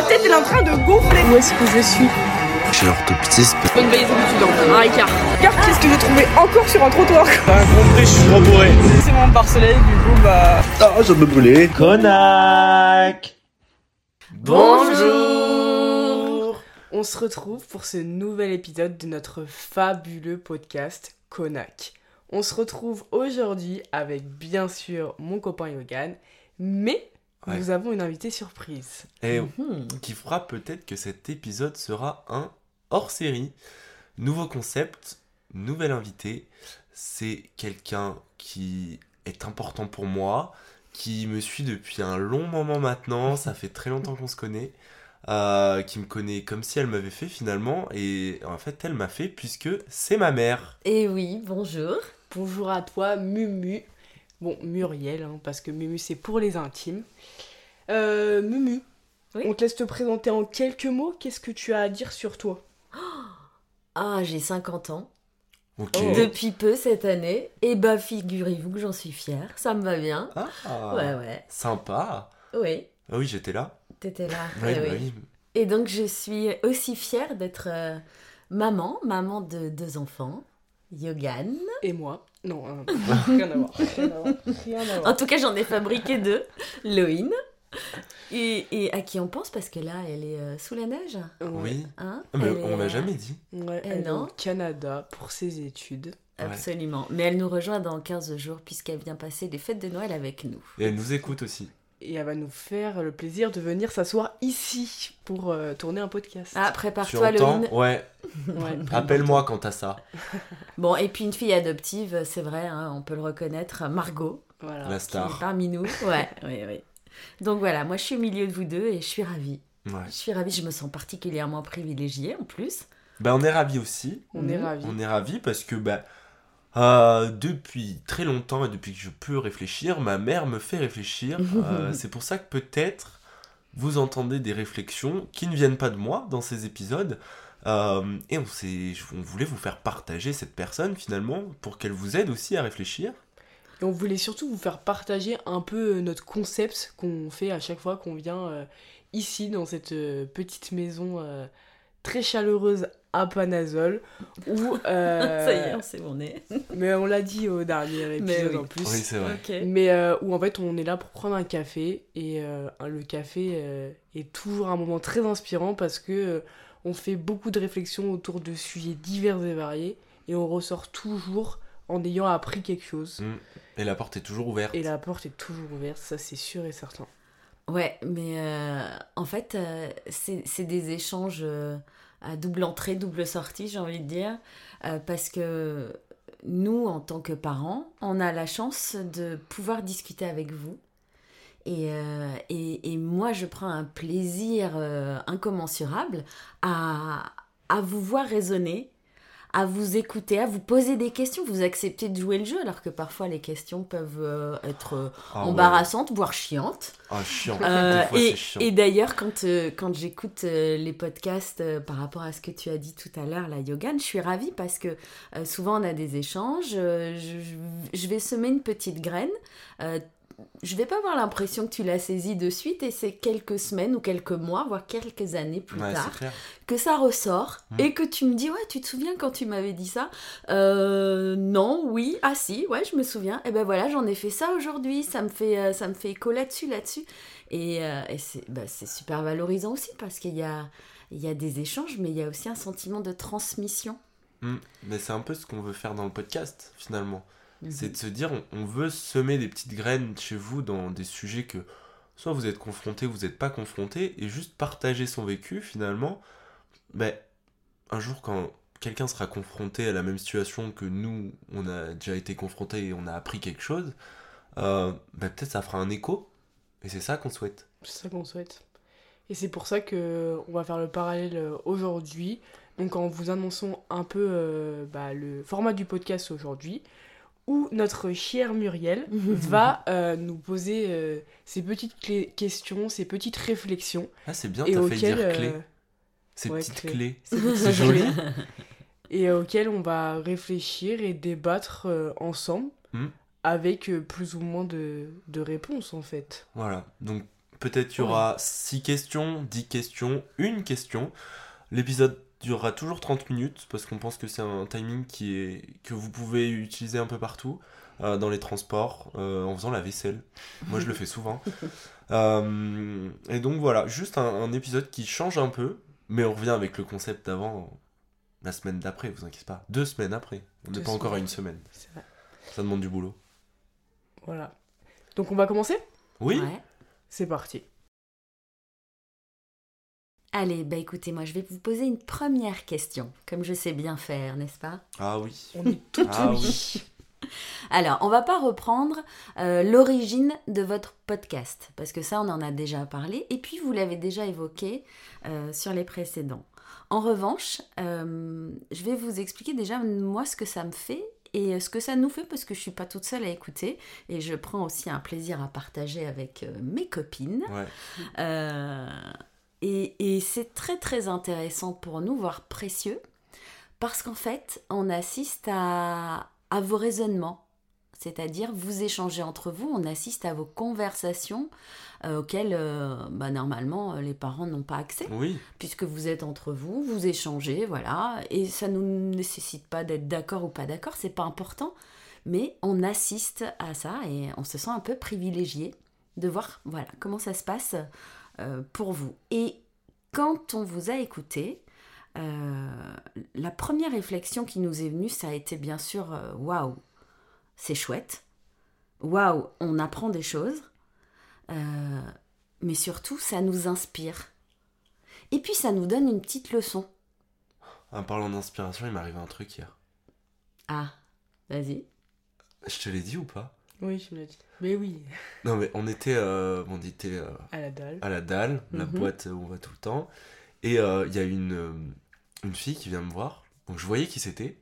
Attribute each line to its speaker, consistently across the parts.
Speaker 1: Ma tête elle est en train de gonfler. Où est-ce que je suis
Speaker 2: Chez l'orthoptiste.
Speaker 1: Bonne veille d'étudiant. Un écart. Car qu'est-ce que j'ai trouvé encore sur un trottoir?
Speaker 3: T'as compris, je suis trop bourré.
Speaker 1: C'est mon pare-soleil, du coup bah.
Speaker 2: Ah, je me brûler.
Speaker 3: Conac
Speaker 1: Bonjour On se retrouve pour ce nouvel épisode de notre fabuleux podcast Konak. On se retrouve aujourd'hui avec bien sûr mon copain Yogan, mais
Speaker 2: Ouais.
Speaker 1: nous avons une invitée surprise.
Speaker 2: Et qui fera peut-être que cet épisode sera un hors-série. Nouveau concept, nouvel invité. C'est quelqu'un qui est important pour moi, qui me suit depuis un long moment maintenant. Ça fait très longtemps qu'on se connaît. euh, qui me connaît comme si elle m'avait fait finalement. Et en fait, elle m'a fait puisque c'est ma mère.
Speaker 4: Et oui, bonjour.
Speaker 1: Bonjour à toi Mumu. Bon, Muriel, hein, parce que Mumu c'est pour les intimes. Euh, Mumu,
Speaker 4: Oui
Speaker 1: on te laisse te présenter en quelques mots. Qu'est-ce que tu as à dire sur toi?
Speaker 4: Ah, j'ai 50 ans.
Speaker 2: Ok.
Speaker 1: Oh.
Speaker 4: Depuis peu cette année. Et bah, figurez-vous que j'en suis fière. Ça me va bien.
Speaker 2: Ah,
Speaker 4: Ouais, ouais.
Speaker 2: Sympa.
Speaker 4: Oui,
Speaker 2: Ah oui, j'étais là.
Speaker 4: t'étais là.
Speaker 2: Ouais,
Speaker 4: Eh
Speaker 2: bah
Speaker 4: oui.
Speaker 2: oui.
Speaker 4: Et donc, je suis aussi fière d'être euh, maman, maman de deux enfants. Yogan.
Speaker 1: Et moi Non, euh, rien à voir. Rien à voir. Rien à voir.
Speaker 4: En tout cas, j'en ai fabriqué deux. Loïne. Et, et à qui on pense parce que là, elle est euh, sous la neige.
Speaker 2: Oui.
Speaker 4: Hein
Speaker 2: Ah, Mais
Speaker 4: Elle
Speaker 2: on
Speaker 4: est,
Speaker 2: l'a
Speaker 4: euh,
Speaker 2: jamais dit.
Speaker 1: Ouais, elle est
Speaker 4: non.
Speaker 1: au Canada pour ses études.
Speaker 4: Absolument. Mais elle nous rejoint dans 15 jours puisqu'elle vient passer les fêtes de Noël avec nous.
Speaker 2: Et elle nous écoute aussi.
Speaker 1: Et elle va nous faire le plaisir de venir s'asseoir ici pour euh, tourner un podcast.
Speaker 4: Ah, prépare-toi, Loïne.
Speaker 2: Ouais.
Speaker 1: Ouais.
Speaker 2: Appelle-moi quand t'as ça.
Speaker 4: Bon, et puis une fille adoptive, c'est vrai, hein, on peut le reconnaître, Margot,
Speaker 1: Voilà.
Speaker 2: La
Speaker 4: qui est
Speaker 2: star.
Speaker 4: parmi nous. Ouais, oui, oui. Donc voilà, moi je suis au milieu de vous deux et je suis ravie.
Speaker 2: Ouais.
Speaker 4: Je suis ravie, je me sens particulièrement privilégiée en plus.
Speaker 2: Bah, on est ravis aussi.
Speaker 1: On est
Speaker 4: Mhm.
Speaker 1: ravis.
Speaker 2: On est ravis parce que bah, euh, depuis très longtemps et depuis que je peux réfléchir, ma mère me fait réfléchir. Euh, c'est pour ça que peut-être vous entendez des réflexions qui ne viennent pas de moi dans ces épisodes. Euh, et on, on voulait vous faire partager cette personne finalement pour qu'elle vous aide aussi à réfléchir.
Speaker 1: Et on voulait surtout vous faire partager un peu notre concept qu'on fait à chaque fois qu'on vient ici dans cette petite maison très chaleureuse à Panazol où euh,
Speaker 4: Ça y est, on sait où on est.
Speaker 1: mais on l'a dit au dernier épisode
Speaker 4: oui.
Speaker 1: en plus
Speaker 2: Oui, c'est vrai.
Speaker 1: Mais euh, où en fait on est là pour prendre un café et euh, le café euh, est toujours un moment très inspirant parce que euh, on fait beaucoup de réflexions autour de sujets divers et variés et on ressort toujours en ayant appris quelque chose
Speaker 2: Mm. Et la porte est toujours ouverte.
Speaker 1: et la porte est toujours ouverte ça c'est sûr et certain
Speaker 4: Ouais, mais euh, en fait, euh, c'est c'est des échanges euh, double entrée, double sortie, j'ai envie de dire, euh, parce que nous, en tant que parents, on a la chance de pouvoir discuter avec vous. Et, euh, et moi, je prends un plaisir euh, incommensurable à, à vous voir raisonner, à vous écouter, à vous poser des questions. Vous acceptez de jouer le jeu, alors que parfois les questions peuvent euh, être euh,
Speaker 2: Ah ouais.
Speaker 4: embarrassantes, voire chiantes.
Speaker 2: Ah, chiant.
Speaker 4: Euh,
Speaker 2: Des fois,
Speaker 4: et
Speaker 2: c'est chiant.
Speaker 4: et d'ailleurs, quand, euh, quand j'écoute euh, les podcasts euh, par rapport à ce que tu as dit tout à l'heure, la Yogan, je suis ravie parce que euh, souvent on a des échanges. euh, je, je- je vais semer une petite graine. Je vais pas avoir l'impression que tu l'as saisie de suite et c'est quelques semaines ou quelques mois, voire quelques années plus
Speaker 2: Ouais,
Speaker 4: tard que ça ressort
Speaker 2: Mm.
Speaker 4: et que tu me dis ouais tu te souviens quand tu m'avais dit ça? Euh, non oui ah si ouais je me souviens et ben voilà j'en ai fait ça aujourd'hui ça me fait euh, ça me fait écho là-dessus là-dessus et, euh, et c'est bah, c'est super valorisant aussi parce qu'il y a il y a des échanges mais il y a aussi un sentiment de transmission
Speaker 2: Mm. Mais c'est un peu ce qu'on veut faire dans le podcast finalement.
Speaker 4: Mhm.
Speaker 2: C'est de se dire, on, on veut semer des petites graines chez vous dans des sujets que soit vous êtes confronté, vous n'êtes pas confronté, et juste partager son vécu finalement. Ben, un jour, quand quelqu'un sera confronté à la même situation que nous, on a déjà été confronté et on a appris quelque chose, euh, ben, peut-être ça fera un écho, et c'est ça qu'on souhaite.
Speaker 1: C'est ça qu'on souhaite. Et c'est pour ça que on va faire le parallèle euh, aujourd'hui. Donc en vous annonçant un peu euh, bah, le format du podcast aujourd'hui, où notre chère Muriel va euh, nous poser euh, ces petites clés- questions, ces petites réflexions.
Speaker 2: Ah, c'est bien,
Speaker 1: et
Speaker 2: t'as fait
Speaker 1: auxquelles,
Speaker 2: dire
Speaker 1: euh,
Speaker 2: clé. Ces
Speaker 1: ouais,
Speaker 2: petites
Speaker 1: clé.
Speaker 2: clés.
Speaker 1: petites
Speaker 2: C'est joli.
Speaker 1: clés, et auxquelles on va réfléchir et débattre euh, ensemble
Speaker 2: Hmm.
Speaker 1: avec euh, plus ou moins de, de réponses en fait.
Speaker 2: Voilà, donc Peut-être il y aura 6 questions, 10 questions, une question. L'épisode durera toujours 30 minutes parce qu'on pense que c'est un timing qui est que vous pouvez utiliser un peu partout. euh, dans les transports, euh, en faisant la vaisselle. Moi, je le fais souvent. Euh, et donc voilà, juste un, un épisode qui change un peu, mais on revient avec le concept d'avant la semaine d'après, vous inquiétez pas. Deux semaines après. On n'est pas encore à une semaine.
Speaker 1: C'est vrai.
Speaker 2: Ça demande du boulot.
Speaker 1: Voilà. Donc on va commencer?
Speaker 2: Oui
Speaker 4: Ouais.
Speaker 1: C'est parti.
Speaker 4: Allez, bah écoutez, moi je vais vous poser une première question, comme je sais bien faire, n'est-ce pas?
Speaker 2: Ah oui.
Speaker 1: On est tout
Speaker 2: Ah
Speaker 1: oui.
Speaker 4: Alors, on va pas reprendre euh, l'origine de votre podcast, parce que ça, on en a déjà parlé, et puis vous l'avez déjà évoqué euh, sur les précédents. En revanche, euh, je vais vous expliquer déjà moi ce que ça me fait et ce que ça nous fait, parce que je suis pas toute seule à écouter, et je prends aussi un plaisir à partager avec euh, mes copines.
Speaker 2: Ouais.
Speaker 4: Et et c'est très très intéressant pour nous, voire précieux, parce qu'en fait, on assiste à, à vos raisonnements. C'est-à-dire, vous échangez entre vous, on assiste à vos conversations euh, auxquelles, euh, bah, normalement, euh, les parents n'ont pas accès,
Speaker 2: Oui.
Speaker 4: puisque vous êtes entre vous, vous échangez, voilà, et ça ne nous nécessite pas d'être d'accord ou pas d'accord, c'est pas important, mais on assiste à ça et on se sent un peu privilégié de voir, voilà, comment ça se passe euh, pour vous. Et quand on vous a écouté, euh, la première réflexion qui nous est venue, ça a été bien sûr euh, waouh, c'est chouette, waouh, on apprend des choses, euh, mais surtout ça nous inspire. Et puis ça nous donne une petite leçon.
Speaker 2: En parlant d'inspiration, il m'est arrivé un truc hier.
Speaker 4: Ah, vas-y.
Speaker 2: Je te l'ai dit ou pas?
Speaker 1: Oui, je me l'ai dit. Mais oui,
Speaker 2: Non mais on était, euh, on était euh,
Speaker 1: à la dalle.
Speaker 2: à la dalle, la
Speaker 4: Mhm.
Speaker 2: boîte où on va tout le temps. Et euh, il y a une, euh, une fille qui vient me voir. Donc je voyais qui c'était.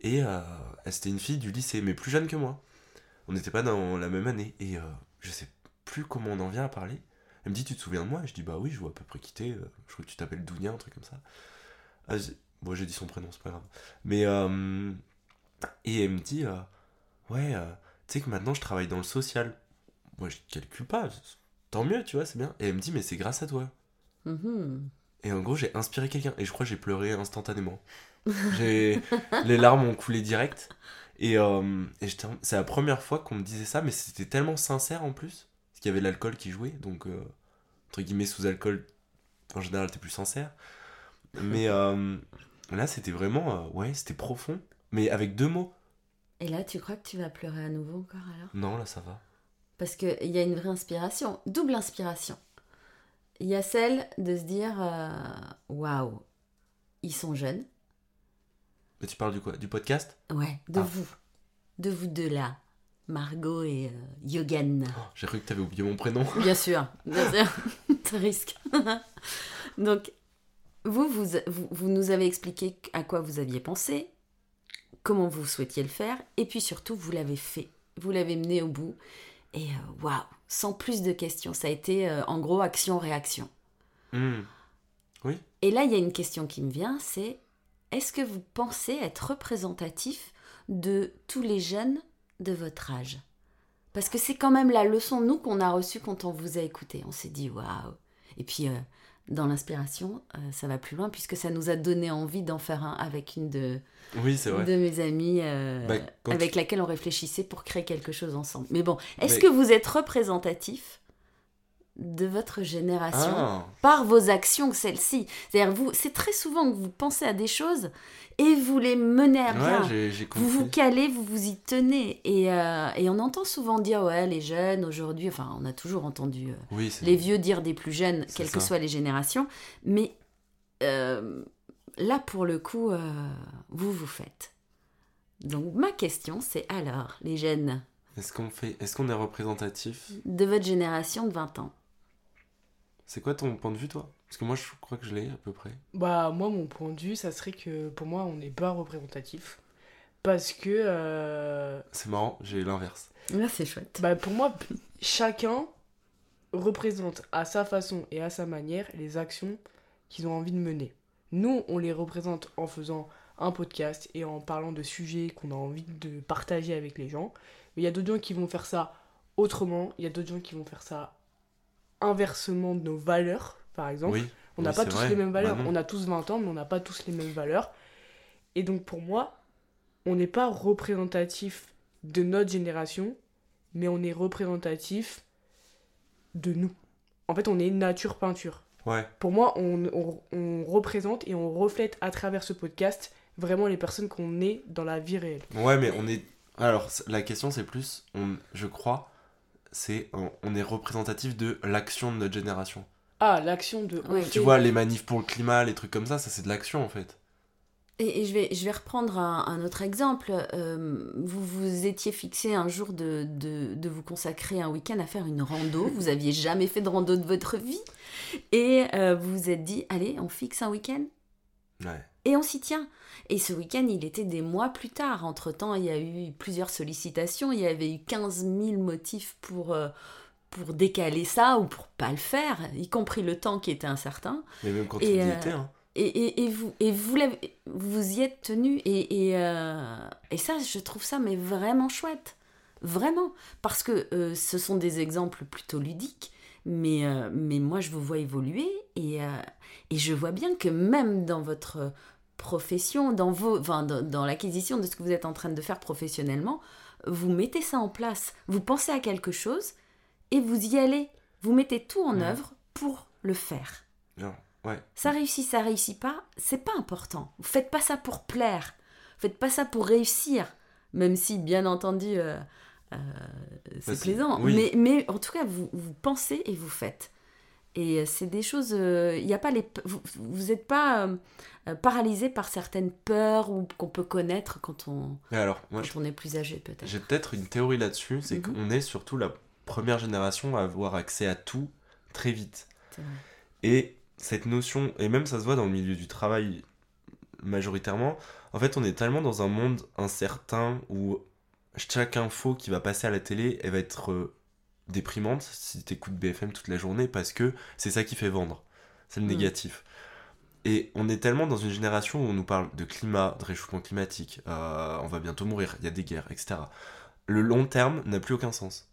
Speaker 2: Et elle, c'était une fille du lycée, mais plus jeune que moi. On n'était pas dans la même année. Et je sais plus comment on en vient à parler. Elle me dit Tu te souviens de moi? Je dis Bah oui, je vois à peu près qui t'es. Je crois que tu t'appelles Dounia, un truc comme ça. Ah, bon, j'ai dit son prénom, c'est pas grave. Mais. et elle me dit Ouais, sais que maintenant je travaille dans le social. Moi je calcule pas. Tant mieux, tu vois, c'est bien. Et elle me dit Mais c'est grâce à toi.
Speaker 4: Mhm.
Speaker 2: Et en gros, j'ai inspiré quelqu'un. Et je crois que j'ai pleuré instantanément. Les larmes ont coulé direct. Et, euh, et c'est la première fois qu'on me disait ça, mais c'était tellement sincère en plus. Parce qu'il y avait l'alcool qui jouait. Donc, euh, entre guillemets, sous alcool, en général, t'es plus sincère. Mais euh, là, c'était vraiment. ouais, c'était profond. Mais avec deux mots.
Speaker 4: Et là, tu crois que tu vas pleurer à nouveau encore alors?
Speaker 2: Non, là, ça va.
Speaker 4: Parce qu'il y a une vraie inspiration, double inspiration. Il y a celle de se dire euh, waouh, ils sont jeunes.
Speaker 2: Mais tu parles du quoi? Du podcast?
Speaker 4: Ouais, de
Speaker 2: Ah.
Speaker 4: vous. De vous deux là. Margot et euh, Yogan.
Speaker 2: Oh, J'ai cru que t'avais oublié mon prénom.
Speaker 4: Bien sûr, bien sûr. Ça risque. Donc, vous, vous, vous, vous nous avez expliqué à quoi vous aviez pensé, comment vous souhaitiez le faire, et puis surtout, vous l'avez fait. Vous l'avez mené au bout. Et euh, waouh, sans plus de questions. Ça a été euh, en gros action-réaction.
Speaker 2: Hmm.
Speaker 4: Et là, il y a une question qui me vient, c'est est-ce que vous pensez être représentatif de tous les jeunes de votre âge? Parce que c'est quand même la leçon, nous, qu'on a reçue quand on vous a écouté. On s'est dit waouh. Et puis, euh, dans l'inspiration, euh, ça va plus loin, puisque ça nous a donné envie d'en faire un avec une de,
Speaker 2: Oui, c'est vrai.
Speaker 4: de mes amies euh,
Speaker 2: Bah,
Speaker 4: avec
Speaker 2: tu-
Speaker 4: laquelle on réfléchissait pour créer quelque chose ensemble. Mais bon, est-ce
Speaker 2: Mais-
Speaker 4: que vous êtes représentatif de votre génération
Speaker 2: Ah,
Speaker 4: par vos actions, celles-ci. C'est-à-dire, vous, c'est très souvent que vous pensez à des choses et vous les menez à bien.
Speaker 2: ouais,
Speaker 4: vous vous calez, vous vous y tenez. Et, euh, et on entend souvent dire, ouais, les jeunes aujourd'hui, enfin, on a toujours entendu euh,
Speaker 2: Oui,
Speaker 4: les vieux dire des plus jeunes, quelles que soient les générations. Mais euh, là, pour le coup, vous vous faites. Donc, ma question, c'est alors, les jeunes
Speaker 2: Est-ce qu'on fait, est-ce qu'on est représentatif
Speaker 4: de votre génération de 20 ans,
Speaker 2: C'est quoi ton point de vue, toi? Parce que moi, je crois que je l'ai à peu près.
Speaker 1: Bah, moi, mon point de vue, ça serait que pour moi, on n'est pas représentatif. Parce que, euh,
Speaker 2: C'est marrant, j'ai l'inverse.
Speaker 4: là, c'est chouette.
Speaker 1: bah, pour moi, chacun représente à sa façon et à sa manière les actions qu'ils ont envie de mener. Nous, on les représente en faisant un podcast et en parlant de sujets qu'on a envie de partager avec les gens. Mais il y a d'autres gens qui vont faire ça autrement, il y a d'autres gens qui vont faire ça inversement de nos valeurs, par exemple.
Speaker 2: Oui.
Speaker 1: On n'a
Speaker 2: oui,
Speaker 1: pas tous
Speaker 2: vrai.
Speaker 1: les mêmes valeurs.
Speaker 2: Bah
Speaker 1: on a tous 20 ans, mais on n'a pas tous les mêmes valeurs. Et donc pour moi, on n'est pas représentatif de notre génération, mais on est représentatif de nous. En fait, on est nature peinture.
Speaker 2: Ouais.
Speaker 1: Pour moi, on, on- on représente et on reflète à travers ce podcast vraiment les personnes qu'on est dans la vie réelle.
Speaker 2: Ouais, mais on est. Alors, la question, c'est plus, on, je crois, c'est on, on est représentatif de l'action de notre génération.
Speaker 1: Ah, l'action de...
Speaker 4: Ouais.
Speaker 2: Tu vois, les manifs pour le climat, les trucs comme ça, ça c'est de l'action en fait.
Speaker 4: Et, et je, vais, je vais reprendre un, un autre exemple. Euh, vous vous étiez fixé un jour de, de, de vous consacrer un week-end à faire une rando. Vous aviez jamais fait de rando de votre vie. Et euh, vous vous êtes dit, allez, on fixe un week-end?
Speaker 2: Ouais.
Speaker 4: Et on s'y tient. Et ce week-end, il était des mois plus tard. Entre-temps, il y a eu plusieurs sollicitations. Il y avait eu 15 000 motifs pour, euh, pour décaler ça ou pour pas le faire, y compris le temps qui était incertain.
Speaker 2: Mais même quand
Speaker 4: Et,
Speaker 2: il y
Speaker 4: euh,
Speaker 2: était, hein.
Speaker 4: Et, et, et vous, et vous, vous y êtes tenu. Et, et, euh, et ça, je trouve ça mais vraiment chouette. Vraiment. Parce que euh, ce sont des exemples plutôt ludiques. Mais, euh, mais moi, je vous vois évoluer. Et, et je vois bien que même dans votre profession, dans, vos, enfin, dans, dans l'acquisition de ce que vous êtes en train de faire professionnellement, vous mettez ça en place. Vous pensez à quelque chose et vous y allez. Vous mettez tout en œuvre pour le faire.
Speaker 2: Non, ouais.
Speaker 4: Ça réussit, ça réussit pas, c'est pas important. Vous faites pas ça pour plaire. Vous faites pas ça pour réussir. Même si, bien entendu, euh, euh, c'est
Speaker 2: Bah,
Speaker 4: plaisant.
Speaker 2: oui.
Speaker 4: Mais, mais en tout cas, vous, vous pensez et vous faites. Et euh, c'est des choses. euh, Il y a pas les. Vous n'êtes pas euh, paralysé par certaines peurs ou qu'on peut connaître quand on,
Speaker 2: alors, moi,
Speaker 4: quand
Speaker 2: je-
Speaker 4: on est plus âgé, peut-être?
Speaker 2: j'ai peut-être une théorie là-dessus, c'est
Speaker 4: Mhm.
Speaker 2: qu'on est surtout la première génération à avoir accès à tout très vite. Et cette notion, et même ça se voit dans le milieu du travail majoritairement, en fait on est tellement dans un monde incertain où chaque info qui va passer à la télé, elle va être déprimante si t'écoutes BFM toute la journée parce que c'est ça qui fait vendre. C'est le
Speaker 4: Mm.
Speaker 2: négatif. Et on est tellement dans une génération où on nous parle de climat, de réchauffement climatique, euh, on va bientôt mourir, il y a des guerres, etc. Le long terme n'a plus aucun sens.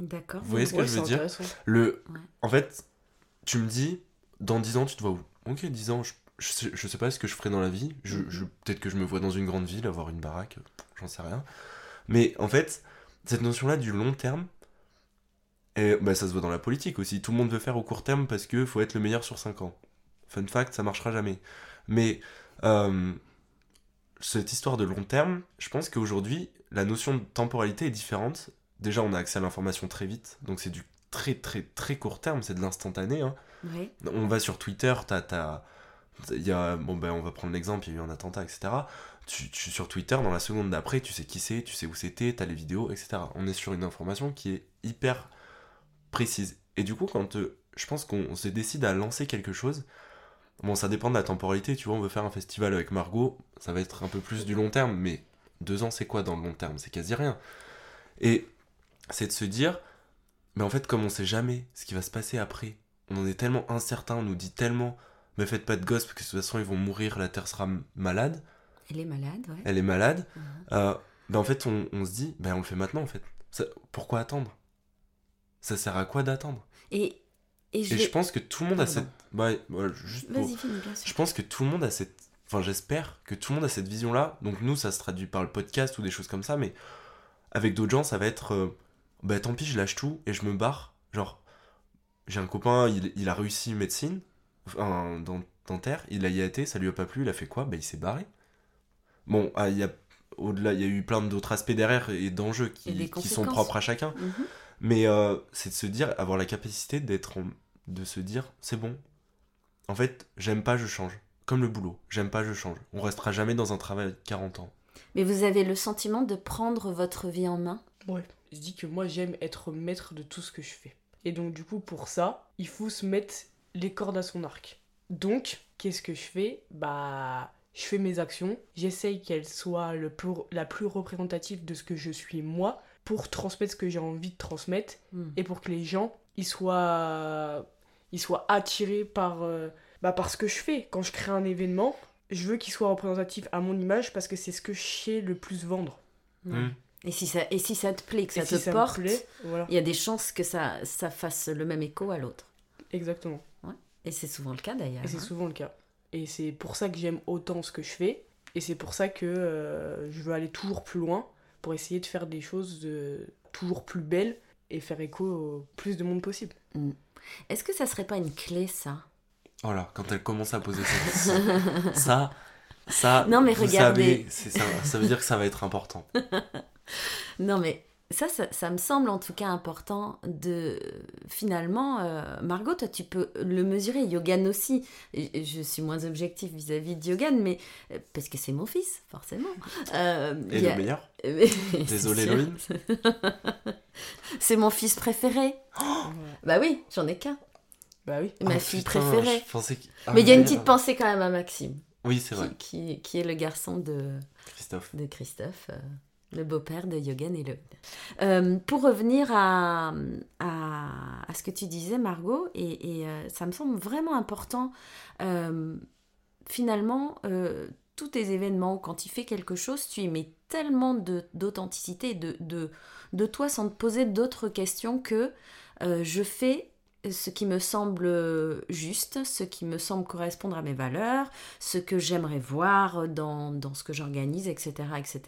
Speaker 4: D'accord.
Speaker 2: Vous voyez ce que je veux dire. Le...
Speaker 4: Ouais.
Speaker 2: En fait, tu me dis, dans 10 ans, tu te vois où? Ok, 10 ans, je, je, sais, je sais pas ce que je ferai dans la vie. Je, je- Peut-être que je me vois dans une grande ville, avoir une baraque, j'en sais rien. Mais en fait, cette notion-là du long terme, et, bah, ça se voit dans la politique aussi. Tout le monde veut faire au court terme parce que faut être le meilleur sur 5 ans. Fun fact, ça marchera jamais. Mais euh, cette histoire de long terme, je pense qu'aujourd'hui, la notion de temporalité est différente. Déjà, on a accès à l'information très vite, donc c'est du très très très court terme, c'est de l'instantané. hein.
Speaker 4: Oui.
Speaker 2: On va sur Twitter, t'as, t'as- il y a, bon ben on va prendre l'exemple, il y a eu un attentat, etc. Tu, tu- sur Twitter, dans la seconde d'après, tu sais qui c'est, tu sais où c'était, t'as les vidéos, etc. On est sur une information qui est hyper précise. Et du coup, quand euh, je pense qu'on on se décide à lancer quelque chose, bon, ça dépend de la temporalité, tu vois, on veut faire un festival avec Margot, ça va être un peu plus du long terme, mais deux ans, c'est quoi dans le long terme? C'est quasi rien. Et c'est de se dire, mais en fait, comme on sait jamais ce qui va se passer après, on en est tellement incertain, on nous dit tellement, mais faites pas de gosses parce que de toute façon ils vont mourir, la Terre sera malade,
Speaker 4: Elle est malade, ouais.
Speaker 2: elle est malade.
Speaker 4: Mhm.
Speaker 2: Euh, ben en fait, on, on se dit, ben on le fait maintenant en fait. Ça- pourquoi attendre? Ça sert à quoi d'attendre?
Speaker 4: Et, et je
Speaker 2: Et
Speaker 4: vais-
Speaker 2: je pense que tout le monde a cette. Ouais, ouais, juste pour-
Speaker 4: Vas-y, finis, bien sûr.
Speaker 2: Je pense que tout le monde a cette. Enfin, j'espère que tout le monde a cette vision-là. Donc, nous, ça se traduit par le podcast ou des choses comme ça, mais avec d'autres gens, ça va être. euh, bah, tant pis, je lâche tout et je me barre. Genre, j'ai un copain, il, il a réussi médecine, enfin, dent- dentaire, il a IAT, ça lui a pas plu, il a fait quoi? Bah, il s'est barré. Bon, ah, il y a. Au-delà, il y a eu plein d'autres aspects derrière et d'enjeux qui, qui sont propres à chacun.
Speaker 4: Mhm.
Speaker 2: Mais euh, c'est de se dire, avoir la capacité d'être, en- de se dire, c'est bon. En fait, j'aime pas, je change. Comme le boulot, j'aime pas, je change. On restera jamais dans un travail 40 ans.
Speaker 4: Mais vous avez le sentiment de prendre votre vie en main?
Speaker 1: Ouais. Je dis que moi j'aime être maître de tout ce que je fais. Et donc du coup pour ça, il faut se mettre les cordes à son arc. Donc, qu'est-ce que je fais? Bah, je fais mes actions, j'essaye qu'elles soient le plus, la plus représentative de ce que je suis moi pour transmettre ce que j'ai envie de transmettre
Speaker 4: Hmm.
Speaker 1: et pour que les gens ils soient ils soient attirés par euh, bah, par ce que je fais. Quand je crée un événement, je veux qu'il soit représentatif à mon image parce que c'est ce que je sais le plus vendre.
Speaker 4: Ouais.
Speaker 2: Hmm.
Speaker 4: Et si ça, et si ça te plaît, que ça
Speaker 1: Et
Speaker 4: te
Speaker 1: si ça me
Speaker 4: porte,
Speaker 1: voilà.
Speaker 4: il y a des chances que ça, ça fasse le même écho à l'autre.
Speaker 1: Exactement.
Speaker 4: Et c'est souvent le cas d'ailleurs.
Speaker 1: Et c'est
Speaker 4: hein.
Speaker 1: souvent le cas. Et c'est pour ça que j'aime autant ce que je fais. Et c'est pour ça que euh, je veux aller toujours plus loin pour essayer de faire des choses de- toujours plus belles et faire écho au plus de monde possible.
Speaker 4: Est-ce que ça serait pas une clé ça?
Speaker 2: Voilà, quand elle commence à poser cette question. ça, ça,
Speaker 4: Non, mais
Speaker 2: vous
Speaker 4: regardez.
Speaker 2: savez, ça, ça veut dire que ça va être important.
Speaker 4: Non, mais ça, ça, ça me semble en tout cas important de. Finalement, euh, Margot, toi, tu peux le mesurer. Yogan aussi. Je suis moins objectif vis-à-vis de Yogan, mais. euh, Parce que c'est mon fils, forcément. Euh,
Speaker 2: Et le
Speaker 4: a-
Speaker 2: meilleur
Speaker 4: Désolé,
Speaker 2: Désolé, Loïc.
Speaker 4: C'est mon fils préféré. Bah oui, j'en ai qu'un.
Speaker 1: Bah oui.
Speaker 4: Ma
Speaker 2: Ah,
Speaker 4: fille
Speaker 2: putain,
Speaker 4: préférée.
Speaker 2: je pensais que- ah,
Speaker 4: Mais il y a une petite pensée quand même à Maxime,
Speaker 2: Oui, c'est vrai,
Speaker 4: qui, qui, qui est le garçon de,
Speaker 2: Christophe.
Speaker 4: de Christophe, euh, le beau-père de Yogan et le. Euh, pour revenir à, ce que tu disais, Margot, et, et, euh, ça me semble vraiment important, euh, finalement, tous tes événements, quand tu fais quelque chose, tu y mets tellement d'authenticité, de, toi sans te poser d'autres questions que je fais ce qui me semble juste, ce qui me semble correspondre à mes valeurs, ce que j'aimerais voir dans, dans ce que j'organise, etc., etc.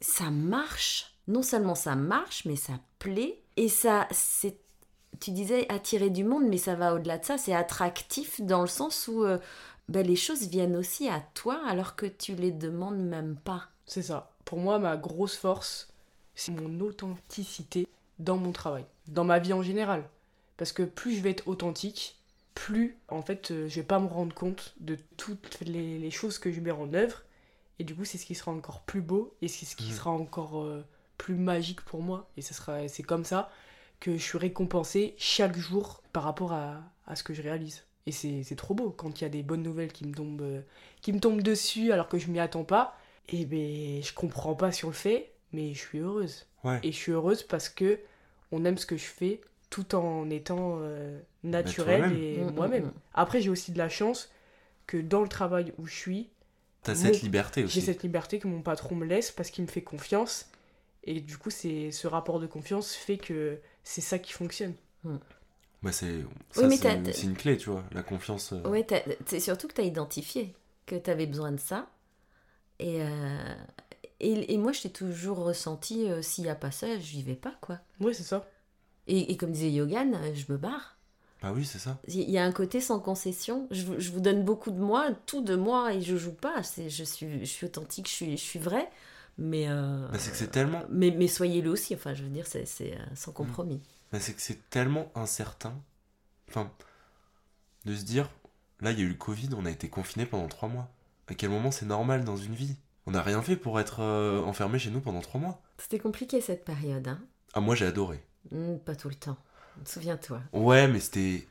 Speaker 4: Ça marche. Non seulement ça marche, mais ça plaît. Et ça, c'est... Tu disais attirer du monde, mais ça va au-delà de ça. C'est attractif dans le sens où euh, ben, les choses viennent aussi à toi alors que tu les demandes même pas.
Speaker 1: C'est ça. Pour moi, ma grosse force, c'est mon authenticité dans mon travail, dans ma vie en général. Parce que plus je vais être authentique, plus en fait euh, je vais pas me rendre compte de toutes les, les choses que je mets en œuvre. Et du coup, c'est ce qui sera encore plus beau et c'est ce qui
Speaker 2: Mhm.
Speaker 1: sera encore euh, plus magique pour moi. Et c'est comme ça que je suis récompensé chaque jour par rapport à, à ce que je réalise. Et c'est c'est trop beau quand il y a des bonnes nouvelles qui me tombent, euh, qui me tombent dessus alors que je m'y attends pas. Et ben, je comprends pas sur le fait, mais je suis heureuse.
Speaker 2: Ouais.
Speaker 1: Et je suis heureuse parce que on aime ce que je fais tout en étant euh, naturel
Speaker 2: toi-même.
Speaker 1: et
Speaker 4: Mm, mm,
Speaker 1: moi-même.
Speaker 4: mm.
Speaker 1: Après, j'ai aussi de la chance que dans le travail où je suis,
Speaker 2: T'as cette liberté
Speaker 1: j'ai
Speaker 2: aussi.
Speaker 1: cette liberté que mon patron me laisse parce qu'il me fait confiance. Et du coup, c'est ce rapport de confiance fait que c'est ça qui fonctionne.
Speaker 2: Bah, c'est
Speaker 4: Oui,
Speaker 2: une- clé, tu vois, la confiance. euh,
Speaker 4: t'as- c'est surtout que tu as identifié que tu avais besoin de ça. Et, euh, et, et moi, je t'ai toujours ressenti, euh, s'il n'y a pas ça, je n'y vais pas, quoi.
Speaker 1: Ouais, c'est ça.
Speaker 4: Et, et comme disait Yogan, euh, je me barre.
Speaker 2: Bah oui, c'est ça.
Speaker 4: Il y a un côté sans concession. Je, vous- je vous donne beaucoup de moi, tout de moi, et je joue pas. C'est, je, suis, je suis authentique, je suis, je suis vrai. Mais, euh,
Speaker 2: Bah, c'est que c'est tellement,
Speaker 4: mais, mais soyez-le aussi. Enfin, je veux dire, c'est, c'est euh,
Speaker 2: Mm.
Speaker 4: sans compromis.
Speaker 2: bah, c'est que c'est tellement incertain. Enfin, de se dire, là, il y a eu le Covid, on a été confiné pendant trois mois. À quel moment c'est normal dans une vie? On n'a rien fait pour être euh, enfermé chez nous pendant trois mois.
Speaker 4: C'était compliqué cette période. Hein
Speaker 2: Ah, moi, j'ai adoré.
Speaker 4: Hmm, pas tout le temps. Souviens-toi.
Speaker 2: Ouais, mais c'était.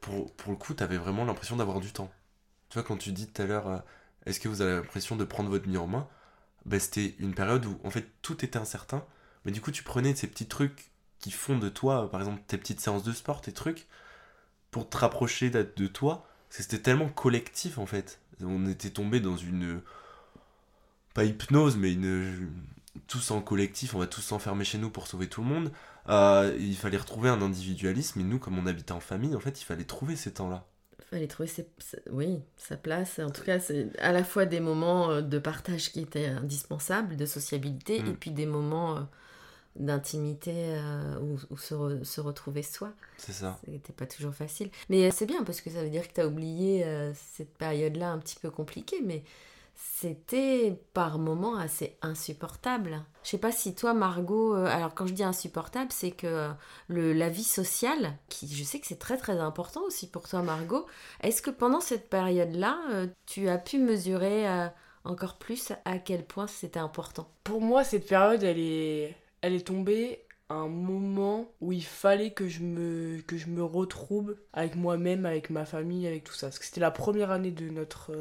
Speaker 2: Pour, pour le coup, t'avais vraiment l'impression d'avoir du temps. Tu vois, quand tu dis tout à l'heure, euh, est-ce que vous avez l'impression de prendre votre vie en main? Bah, C'était une période où, en fait, tout était incertain. Mais du coup, tu prenais ces petits trucs qui font de toi, par exemple, tes petites séances de sport, tes trucs, pour te rapprocher de, de toi. C'était tellement collectif, en fait. On était tombé dans une. Pas hypnose, mais une. Tous en collectif, on va tous s'enfermer chez nous pour sauver tout le monde. Euh, il fallait retrouver un individualisme, et nous, comme on habitait en famille, en fait, il fallait trouver ces temps-là.
Speaker 4: fallait trouver ses- sa- oui, sa place. En tout cas, c'est à la fois des moments euh, de partage qui étaient indispensables, de sociabilité,
Speaker 2: Mm.
Speaker 4: et puis des moments euh, d'intimité euh, où, où se, re- se retrouver soi.
Speaker 2: C'est ça.
Speaker 4: C'était pas toujours facile. Mais c'est bien parce que ça veut dire que tu as oublié euh, cette période-là un petit peu compliquée, mais c'était par moments assez insupportable. Je sais pas si toi, Margot, euh, alors quand je dis insupportable, c'est que le, la vie sociale, qui je sais que c'est très très important aussi pour toi, Margot, est-ce que pendant cette période-là, euh, tu as pu mesurer euh, encore plus à quel point c'était important?
Speaker 1: Pour moi, cette période, elle est, elle est tombée un moment où il fallait que je me, que je me retrouve avec moi-même, avec ma famille, avec tout ça. Parce que c'était la première année de notre,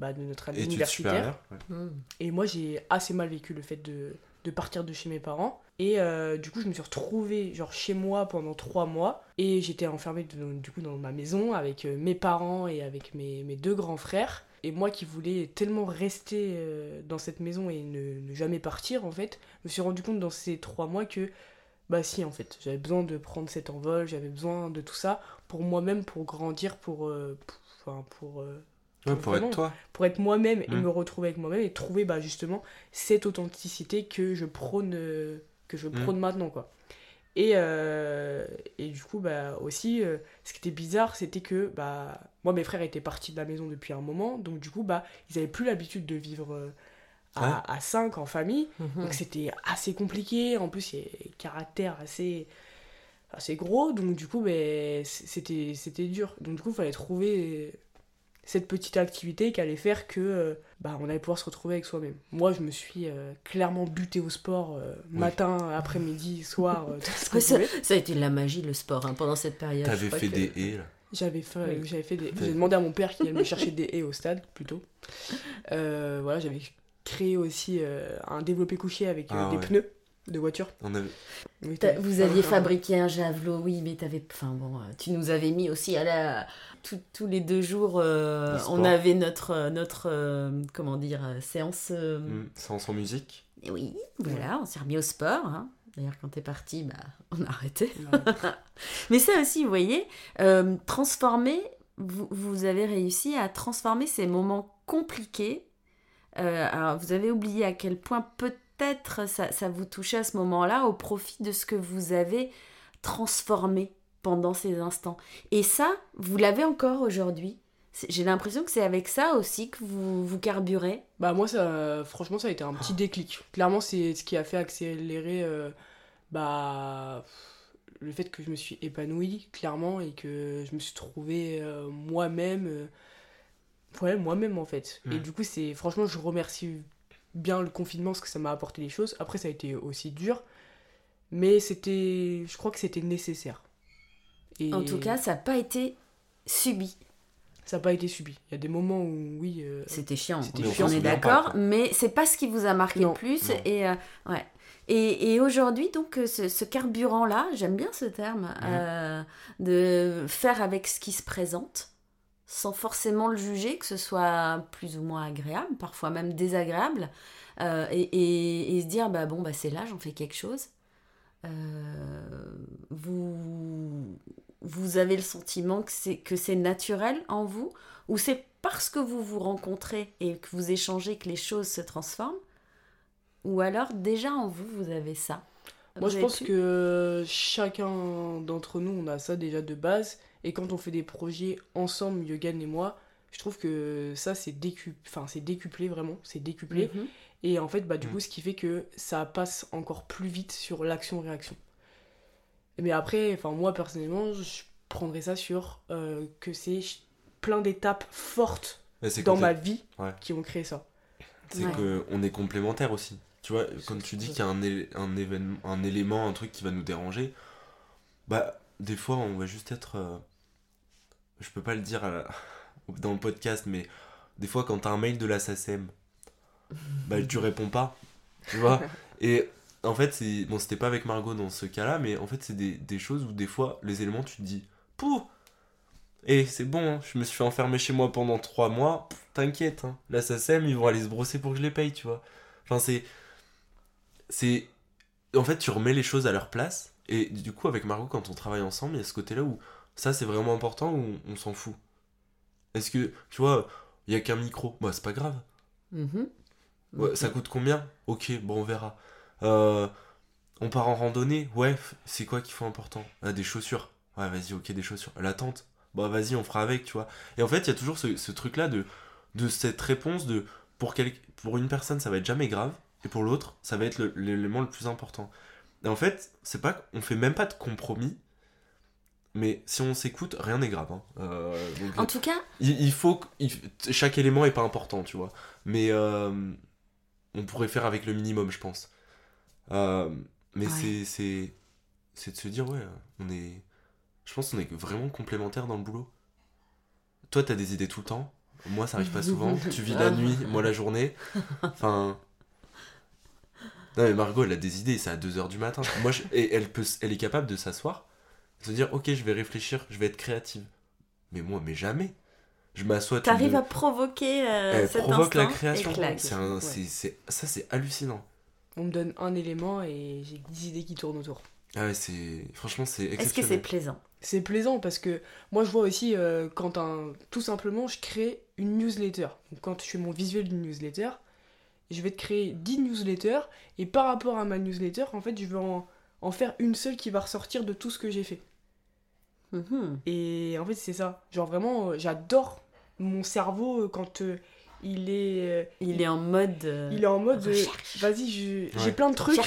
Speaker 1: bah, de notre année universitaire.
Speaker 2: ouais.
Speaker 4: Hmm.
Speaker 1: Et moi, j'ai assez mal vécu le fait de, de partir de chez mes parents. Et euh, du coup, je me suis retrouvée genre, chez moi pendant trois mois. Et j'étais enfermée de- du coup dans ma maison avec euh, mes parents et avec mes, mes deux grands frères. Et moi qui voulais tellement rester euh, dans cette maison et ne, ne jamais partir, en fait, je me suis rendu compte dans ces trois mois que, bah si, en fait, j'avais besoin de prendre cet envol, j'avais besoin de tout ça pour moi-même, pour grandir, pour. pour- Enfin, pour.
Speaker 2: Ouais, pour
Speaker 1: Vraiment.
Speaker 2: être toi.
Speaker 1: pour être moi-même et
Speaker 2: Mm.
Speaker 1: me retrouver avec moi-même et trouver bah, justement cette authenticité que je prône euh, que je prône maintenant quoi et, euh, et du coup bah aussi euh, ce qui était bizarre c'était que bah moi mes frères étaient partis de la maison depuis un moment donc du coup bah ils avaient plus l'habitude de vivre à, à 5 en famille
Speaker 4: Mhm.
Speaker 1: donc c'était assez compliqué. En plus, il y a un caractère assez, assez gros. Donc du coup, ben, c- c'était c'était dur. Donc du coup, il fallait trouver cette petite activité qui allait faire que euh, bah, on allait pouvoir se retrouver avec soi-même. Moi, je me suis euh, clairement buté au sport euh, matin, après-midi, soir, euh, tout ce que
Speaker 4: Ouais,
Speaker 1: je
Speaker 4: ça, ça a été de la magie, le sport, hein, pendant cette période.
Speaker 2: T'avais fait
Speaker 4: que-
Speaker 2: des haies là.
Speaker 1: J'avais fait,
Speaker 4: Oui.
Speaker 1: j'avais fait des...
Speaker 2: Ouais.
Speaker 1: J'ai demandé à mon père qu'il vienne me chercher des haies au stade, plutôt. Euh, voilà, j'avais créé aussi euh, un développé couché avec euh,
Speaker 2: Ah
Speaker 1: des
Speaker 2: ouais.
Speaker 1: pneus de voiture.
Speaker 2: On.
Speaker 1: Oui,
Speaker 4: Vous aviez fabriqué un javelot, oui, mais t'avais. Enfin bon, euh, tu nous avais mis aussi à la. tout- tous les deux jours, euh, on avait notre, euh, notre euh, comment dire, séance. euh,
Speaker 2: Hmm, Sans, sans musique.
Speaker 4: et Oui, voilà, on s'est remis au sport. hein. D'ailleurs, quand t'es parti, bah, on a arrêté.
Speaker 1: Ouais.
Speaker 4: Mais ça aussi, vous voyez, euh, transformer, vous, vous avez réussi à transformer ces moments compliqués. Euh, alors, vous avez oublié à quel point peut-être ça, ça vous touchait à ce moment-là au profit de ce que vous avez transformé pendant ces instants. Et ça, vous l'avez encore aujourd'hui. J'ai l'impression que c'est avec ça aussi que vous, vous carburez.
Speaker 1: Bah moi ça franchement ça a été un petit déclic. Clairement c'est ce qui a fait accélérer euh, bah le fait que je me suis épanouie clairement et que je me suis trouvée euh, moi-même euh, ouais moi-même en fait. Et
Speaker 2: Mm.
Speaker 1: du coup c'est franchement je remercie bien le confinement parce que ça m'a apporté des choses. Après ça a été aussi dur mais c'était je crois que c'était nécessaire. Et
Speaker 4: En tout cas, ça n'a pas été subi.
Speaker 1: ça n'a pas été subi. Il y a des moments où oui euh,
Speaker 4: C'était chiant,
Speaker 1: chiant,
Speaker 4: on est d'accord, mais c'est pas ce qui vous a marqué
Speaker 1: Non.
Speaker 4: le plus.
Speaker 2: Non.
Speaker 4: Et, euh, ouais. et, et aujourd'hui, donc, euh, ce, ce carburant-là, j'aime bien ce terme, euh, de faire avec ce qui se présente, sans forcément le juger, que ce soit plus ou moins agréable, parfois même désagréable, euh, et, se dire, bah bon, bah c'est là, j'en fais quelque chose. Euh, vous, vous avez le sentiment que c'est que c'est naturel en vous ou c'est parce que vous vous rencontrez et que vous échangez que les choses se transforment Ou alors déjà en vous, vous avez ça
Speaker 1: Moi, je pense
Speaker 4: pu
Speaker 1: que chacun d'entre nous, on a ça déjà de base. Et quand on fait des projets ensemble, Yogan et moi, je trouve que ça, c'est décuplé, enfin, c'est décuplé vraiment, c'est décuplé.
Speaker 4: Mhm.
Speaker 1: Et en fait, bah, du
Speaker 2: Mm.
Speaker 1: coup, ce qui fait que ça passe encore plus vite sur l'action-réaction. Mais après, enfin, moi, personnellement, je prendrais ça sur euh, que c'est plein d'étapes fortes dans ma vie
Speaker 2: Ouais.
Speaker 1: qui ont créé ça.
Speaker 2: C'est
Speaker 4: Ouais.
Speaker 2: que on est complémentaires aussi. Tu vois, quand tu dis qu'il y a un, un événement, un élément, un truc qui va nous déranger, bah des fois on va juste être, euh, je peux pas le dire la- dans le podcast, mais des fois quand t'as un mail de la SACEM, bah tu réponds pas, tu vois. Et en fait c'est, bon c'était pas avec Margot dans ce cas-là, mais en fait c'est des, des choses où des fois les éléments tu te dis, pouh, et c'est bon, hein, je me suis fait enfermer chez moi pendant trois mois, t'inquiète, hein, la SACEM ils vont aller se brosser pour que je les paye, tu vois. Enfin c'est c'est en fait tu remets les choses à leur place et du coup avec Margot quand on travaille ensemble il y a ce côté là où ça c'est vraiment important ou on, s'en fout. Est-ce que tu vois il y a qu'un micro? Bah c'est pas grave.
Speaker 4: Mhm.
Speaker 2: Ouais,
Speaker 4: Ok.
Speaker 2: ça coûte combien? Ok bon on verra. Euh, on part en randonnée? Ouais c'est quoi qu'il faut important? Ah, des chaussures. Ouais vas-y ok des chaussures. La tente? Bah vas-y on fera avec tu vois. Et en fait il y a toujours ce, ce truc là de de cette réponse de pour quel, pour une personne ça va être jamais grave et pour l'autre ça va être l'élément le plus important. Et en fait c'est pas on fait même pas de compromis mais si on s'écoute rien n'est grave hein. Euh, donc,
Speaker 4: En tout cas,
Speaker 2: il, il faut il- chaque élément est pas important tu vois. Mais euh, on pourrait faire avec le minimum je pense. Euh, mais
Speaker 4: Ouais.
Speaker 2: c'est c'est c'est de se dire ouais on est je pense qu'on est vraiment complémentaires dans le boulot. Toi t'as des idées tout le temps. Moi ça arrive pas souvent. Tu vis la nuit moi la journée. Enfin non mais Margot elle a des idées c'est à 2h du matin moi je- et elle peut elle est capable de s'asseoir se dire ok je vais réfléchir je vais être créative mais moi mais jamais Je m'assois. tu
Speaker 4: T'arrives
Speaker 2: me-
Speaker 4: à provoquer euh,
Speaker 2: Elle
Speaker 4: cet
Speaker 2: provoque la création.
Speaker 4: et clac.
Speaker 2: C'est un-
Speaker 1: Ouais.
Speaker 2: c'est- c'est- ça, c'est hallucinant.
Speaker 1: On me donne un élément et j'ai 10 idées qui tournent autour.
Speaker 2: Ah ouais, c'est franchement c'est
Speaker 4: Est-ce que c'est plaisant?
Speaker 1: C'est plaisant parce que moi je vois aussi euh, quand un, tout simplement je crée une newsletter. Donc, quand je fais mon visuel d'une newsletter, je vais te créer 10 newsletters et par rapport à ma newsletter, en fait, je vais en, en faire une seule qui va ressortir de tout ce que j'ai fait.
Speaker 4: Mhm.
Speaker 1: Et en fait, c'est ça. Genre vraiment, euh, j'adore mon cerveau euh, quand euh, il est euh,
Speaker 4: Il est en mode. euh,
Speaker 1: il est en mode euh, vas-y, j'ai
Speaker 2: Ouais.
Speaker 1: plein de trucs.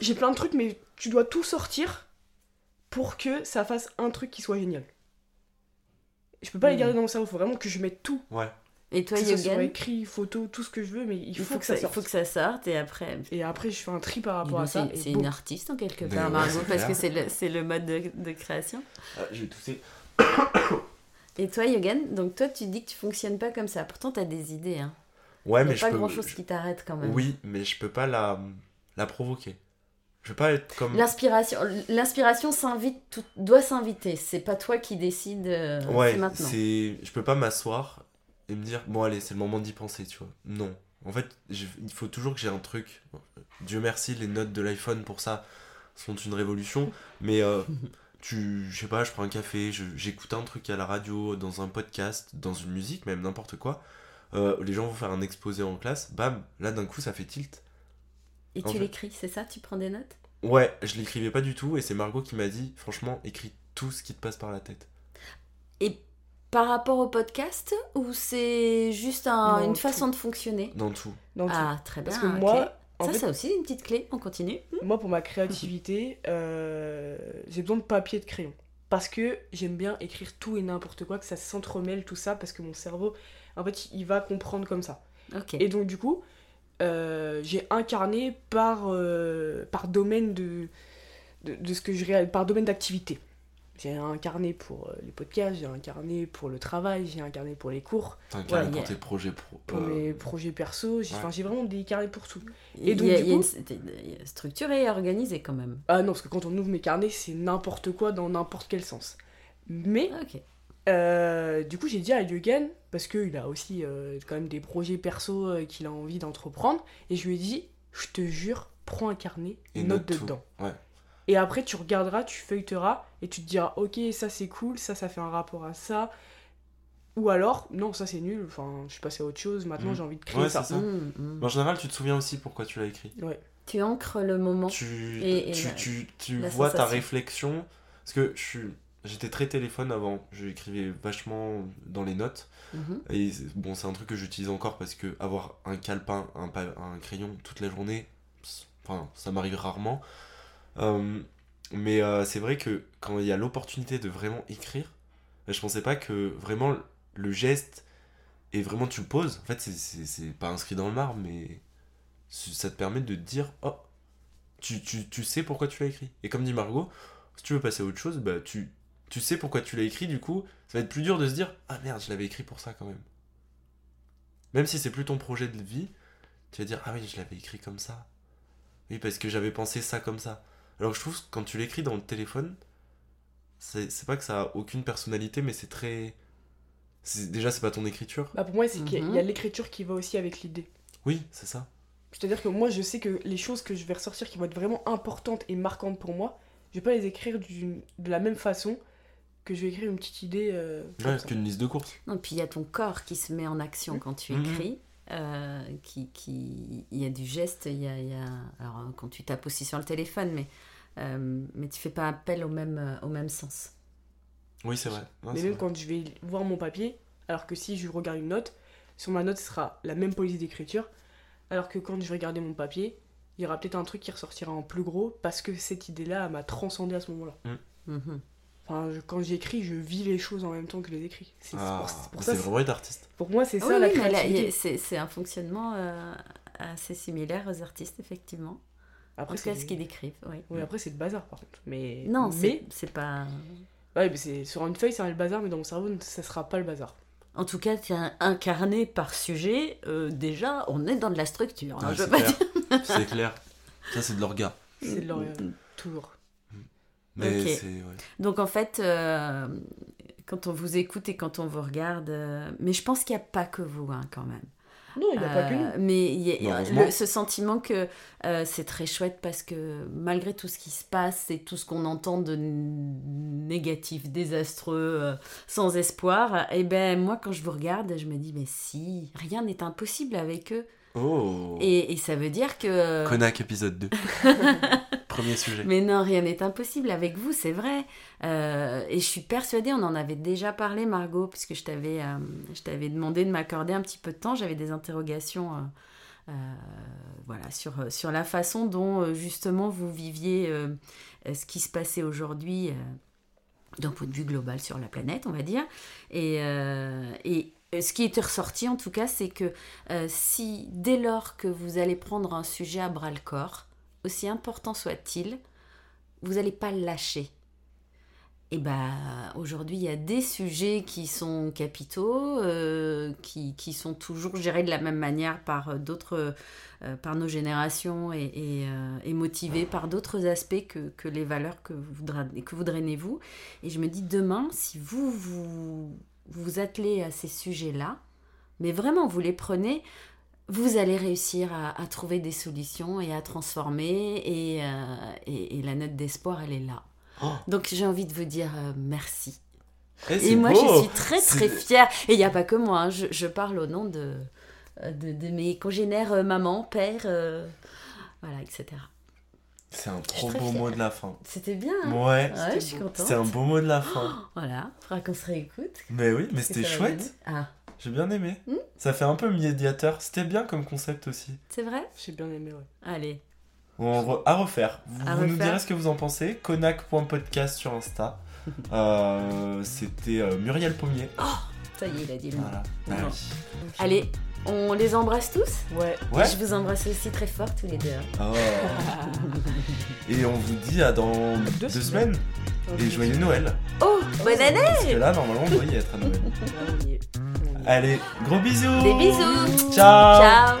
Speaker 1: J'ai plein de trucs, mais tu dois tout sortir pour que ça fasse un truc qui soit génial. Je peux pas les
Speaker 4: Mm.
Speaker 1: garder dans mon cerveau, faut vraiment que je mette tout.
Speaker 2: Ouais.
Speaker 4: Et toi,
Speaker 1: ce soit
Speaker 4: Yogan
Speaker 1: écrit, photo, tout ce que je veux, mais il
Speaker 4: il
Speaker 1: faut,
Speaker 4: faut,
Speaker 1: que, ça
Speaker 4: il
Speaker 1: sorte.
Speaker 4: faut que ça sorte et après.
Speaker 1: Et après, je fais un tri par rapport à ça.
Speaker 4: C'est une artiste en quelque part,
Speaker 2: ouais,
Speaker 4: Margot, parce que c'est le, mode de, de création.
Speaker 2: Ah, j'ai toussé.
Speaker 4: Et toi, Yogan, donc toi, tu dis que tu fonctionnes pas comme ça. Pourtant, t'as des idées. Hein.
Speaker 2: Ouais,
Speaker 4: Il
Speaker 2: mais
Speaker 4: a
Speaker 2: je
Speaker 4: pas
Speaker 2: peux.
Speaker 4: grand chose
Speaker 2: je-
Speaker 4: qui t'arrête quand même.
Speaker 2: Oui, mais je peux pas la la provoquer. Je peux pas être comme.
Speaker 4: L'inspiration, l'inspiration s'invite, tout- doit s'inviter. C'est pas toi qui décide. euh,
Speaker 2: Ouais,
Speaker 4: maintenant.
Speaker 2: c'est. Je peux pas m'asseoir et me dire bon allez c'est le moment d'y penser, tu vois. Non. En fait, je- il faut toujours que j'ai un truc. Dieu merci, les notes de l'iPhone pour ça sont une révolution. Mais euh, tu, je sais pas, je prends un café, j'écoute un truc à la radio, dans un podcast, dans une musique, même n'importe quoi. Euh, les gens vont faire un exposé en classe, bam, là d'un coup ça fait tilt.
Speaker 4: Et
Speaker 2: en
Speaker 4: tu l'écris, c'est ça Tu prends des notes?
Speaker 2: Ouais, je l'écrivais pas du tout et c'est Margot qui m'a dit franchement, écris tout ce qui te passe par la tête.
Speaker 4: Et par rapport au podcast ou c'est juste un- une
Speaker 1: tout.
Speaker 4: façon de fonctionner
Speaker 2: Dans tout.
Speaker 1: Dans tout.
Speaker 4: Ah, très bien.
Speaker 1: Parce que moi, en
Speaker 4: ça,
Speaker 1: fait-
Speaker 4: c'est aussi une petite clé. On continue.
Speaker 1: Moi, pour ma créativité, euh, j'ai besoin de papier et de crayon. Parce que j'aime bien écrire tout et n'importe quoi, que ça s'entremêle, tout ça, parce que mon cerveau, en fait, il va comprendre comme ça.
Speaker 4: Ok.
Speaker 1: Et donc, du coup, euh, j'ai incarné par, euh, par domaine de, de, de ce que je réalise, par domaine d'activité. J'ai incarné pour euh, les podcasts, j'ai incarné pour le travail, j'ai incarné pour les cours,
Speaker 2: T'incarnes
Speaker 4: Ouais,
Speaker 2: pour
Speaker 4: a-
Speaker 2: tes projets pro.
Speaker 1: pour
Speaker 2: euh,
Speaker 1: mes projets perso, j'ai
Speaker 2: ouais.
Speaker 1: enfin, j'ai vraiment des carnets pour tout.
Speaker 4: Et
Speaker 1: donc,
Speaker 4: il y a,
Speaker 1: du
Speaker 4: il y a
Speaker 1: coup-
Speaker 4: y a structuré et organisé quand même.
Speaker 1: Ah non, parce que quand on ouvre mes carnets, c'est n'importe quoi dans n'importe quel sens. Mais
Speaker 4: Ok.
Speaker 1: Euh, du coup, j'ai dit à Yogan, parce qu'il a aussi euh, quand même des projets perso euh, qu'il a envie d'entreprendre, et je lui ai dit, je te jure, prends un carnet,
Speaker 2: Et
Speaker 1: note,
Speaker 2: note
Speaker 1: dedans.
Speaker 2: Ouais.
Speaker 1: Et après, tu regarderas, tu feuilleteras, et tu te diras, ok, ça c'est cool, ça, ça fait un rapport à ça. Ou alors, non, ça c'est nul, enfin, je suis passé à autre chose, maintenant
Speaker 2: Mhm.
Speaker 1: j'ai envie de créer
Speaker 2: Ouais,
Speaker 1: ça.
Speaker 2: ça.
Speaker 4: Mm, mm.
Speaker 2: En général, tu te souviens aussi pourquoi tu l'as écrit.
Speaker 1: Ouais.
Speaker 4: Tu ancres le moment.
Speaker 2: Tu,
Speaker 4: Et- et
Speaker 2: tu,
Speaker 4: la-
Speaker 2: tu, tu
Speaker 4: la
Speaker 2: vois ta réflexion. Parce que je suis. J'étais très téléphone avant, j'écrivais vachement dans les notes.
Speaker 4: Mhm.
Speaker 2: Et bon, c'est un truc que j'utilise encore parce que avoir un calepin, un, un crayon toute la journée, enfin, ça m'arrive rarement. Euh, mais euh, c'est vrai que quand il y a l'opportunité de vraiment écrire, je pensais pas que vraiment le geste et vraiment tu le poses. En fait, c'est- pas inscrit dans le marbre, mais ça te permet de te dire oh, tu, tu, tu sais pourquoi tu l'as écrit. Et comme dit Margot, si tu veux passer à autre chose, bah tu, tu sais pourquoi tu l'as écrit, du coup, ça va être plus dur de se dire Ah merde, je l'avais écrit pour ça quand même. Même si c'est plus ton projet de vie, tu vas dire Ah oui, je l'avais écrit comme ça. Oui, parce que j'avais pensé ça comme ça. Alors je trouve que quand tu l'écris dans le téléphone, c'est pas que ça a aucune personnalité, mais c'est très. c'est- Déjà, c'est pas ton écriture.
Speaker 1: Bah pour moi, c'est qu'il y a-
Speaker 4: Mhm.
Speaker 1: il y a l'écriture qui va aussi avec l'idée.
Speaker 2: Oui, c'est ça.
Speaker 1: C'est-à-dire que moi, je sais que les choses que je vais ressortir qui vont être vraiment importantes et marquantes pour moi, je vais pas les écrire de la même façon que je vais écrire une petite idée. euh,
Speaker 2: Ouais, qu'une liste de courses.
Speaker 4: Non, puis il y a ton corps qui se met en action quand tu
Speaker 2: Mhm.
Speaker 4: écris. euh, qui, qui, il y a du geste, il y a, il y a- alors quand tu tapes aussi sur le téléphone, mais, euh, mais tu fais pas appel au même, euh, au même sens.
Speaker 2: Oui, c'est vrai. Non,
Speaker 1: Mais
Speaker 2: c'est
Speaker 1: même
Speaker 2: vrai.
Speaker 1: quand je vais voir mon papier, alors que si je regarde une note, sur ma note ce sera la même police d'écriture, alors que quand je vais regarder mon papier, il y aura peut-être un truc qui ressortira en plus gros parce que cette idée-là m'a transcendé à ce moment-là.
Speaker 4: Mhm.
Speaker 1: Enfin, je- quand j'écris, je vis les choses en même temps que je les écris. C'est
Speaker 2: Ah,
Speaker 1: pour, c'est pour
Speaker 2: mais
Speaker 1: ça.
Speaker 2: c'est vraiment être artiste.
Speaker 1: Pour moi, c'est
Speaker 4: Oui,
Speaker 1: ça la
Speaker 4: oui,
Speaker 1: créativité.
Speaker 4: c'est c'est un fonctionnement euh, assez similaire aux artistes, effectivement.
Speaker 1: Après, c'est
Speaker 4: ce qu'ils décrivent, oui.
Speaker 1: oui, après c'est le bazar par contre. Mais
Speaker 4: Non,
Speaker 1: mais
Speaker 4: c'est pas...
Speaker 1: ouais, mais c'est sur une feuille, c'est le bazar, mais dans mon cerveau, ça sera pas le bazar.
Speaker 4: En tout cas, tu as incarné par sujet, euh, déjà, on est dans de la structure. hein,
Speaker 2: Ah, c'est clair. c'est clair. Ça, c'est de l'orga.
Speaker 1: C'est de leur...
Speaker 4: Mm.
Speaker 1: toujours.
Speaker 2: Mais. Ouais.
Speaker 4: Donc en fait, euh, quand on vous écoute et quand on vous regarde. euh, mais je pense qu'il n'y a pas que vous, hein, quand même.
Speaker 1: Non, il n'y a pas que nous.
Speaker 4: Euh, Mais il y a- le- ce sentiment que euh, c'est très chouette parce que malgré tout ce qui se passe et tout ce qu'on entend de négatif, désastreux, euh, sans espoir, et ben moi quand je vous regarde, je me dis mais si, rien n'est impossible avec eux.
Speaker 2: Oh
Speaker 4: Et, et ça veut dire que...
Speaker 2: Konak épisode 2. Premier sujet.
Speaker 4: Mais non, rien n'est impossible avec vous, c'est vrai. Euh, et je suis persuadée, on en avait déjà parlé, Margot, puisque je t'avais, euh, je t'avais demandé de m'accorder un petit peu de temps. J'avais des interrogations euh, voilà, sur, sur la façon dont, justement, vous viviez ce qui se passait aujourd'hui, d'un point de vue global sur la planète, on va dire. Et, et ce qui était ressorti, en tout cas, c'est que si, dès lors que vous allez prendre un sujet à bras le corps, aussi important soit-il, vous n'allez pas le lâcher. Et bah aujourd'hui, il y a des sujets qui sont capitaux, euh, qui, qui sont toujours gérés de la même manière par euh, d'autres, euh, par nos générations et, et, motivés par d'autres aspects que, que les valeurs que vous, que vous drainez vous. Et je me dis demain, si vous vous, vous attelez à ces sujets-là, mais vraiment vous les prenez, vous allez réussir à, à trouver des solutions et à transformer. Et, euh, et, et la note d'espoir, elle est là.
Speaker 2: Oh.
Speaker 4: Donc j'ai envie de vous dire euh, merci.
Speaker 2: Eh,
Speaker 4: Et moi,
Speaker 2: beau.
Speaker 4: je suis très très fière. Et il n'y a pas que moi, hein. je, je parle au nom de, euh, de, de mes congénères euh, maman, père, voilà, etc.
Speaker 2: C'est un trop beau
Speaker 4: fière.
Speaker 2: mot de la fin.
Speaker 4: C'était bien. hein
Speaker 2: Ouais.
Speaker 4: ouais, je suis contente.
Speaker 2: C'est un beau mot de la fin.
Speaker 4: Voilà, faudra qu'on se réécoute.
Speaker 2: Mais oui, mais c'était chouette.
Speaker 4: Ah,
Speaker 2: J'ai bien aimé.
Speaker 4: Hmm
Speaker 2: Ça fait un peu médiateur. C'était bien comme concept aussi.
Speaker 4: c'est vrai?
Speaker 1: J'ai bien aimé, ouais.
Speaker 4: Allez.
Speaker 2: On re- à refaire. Vous,
Speaker 4: À
Speaker 2: vous nous direz ce que vous en pensez. Konak.podcast sur Insta. Euh, C'était euh, Muriel Pommier.
Speaker 4: Ça y est, il a dit le.
Speaker 2: Voilà. Ah oui.
Speaker 4: Allez, on les embrasse tous?
Speaker 1: Ouais.
Speaker 2: Ouais.
Speaker 4: Je vous embrasse aussi très fort tous les deux. hein.
Speaker 2: Oh. Et on vous dit à dans deux,
Speaker 1: semaines.
Speaker 2: semaines. Et joyeux Noël.
Speaker 4: Oh, bonne année
Speaker 2: Parce que là, normalement, on doit y être à Noël. Allez, gros bisous.
Speaker 4: Des bisous
Speaker 2: Ciao.
Speaker 4: Ciao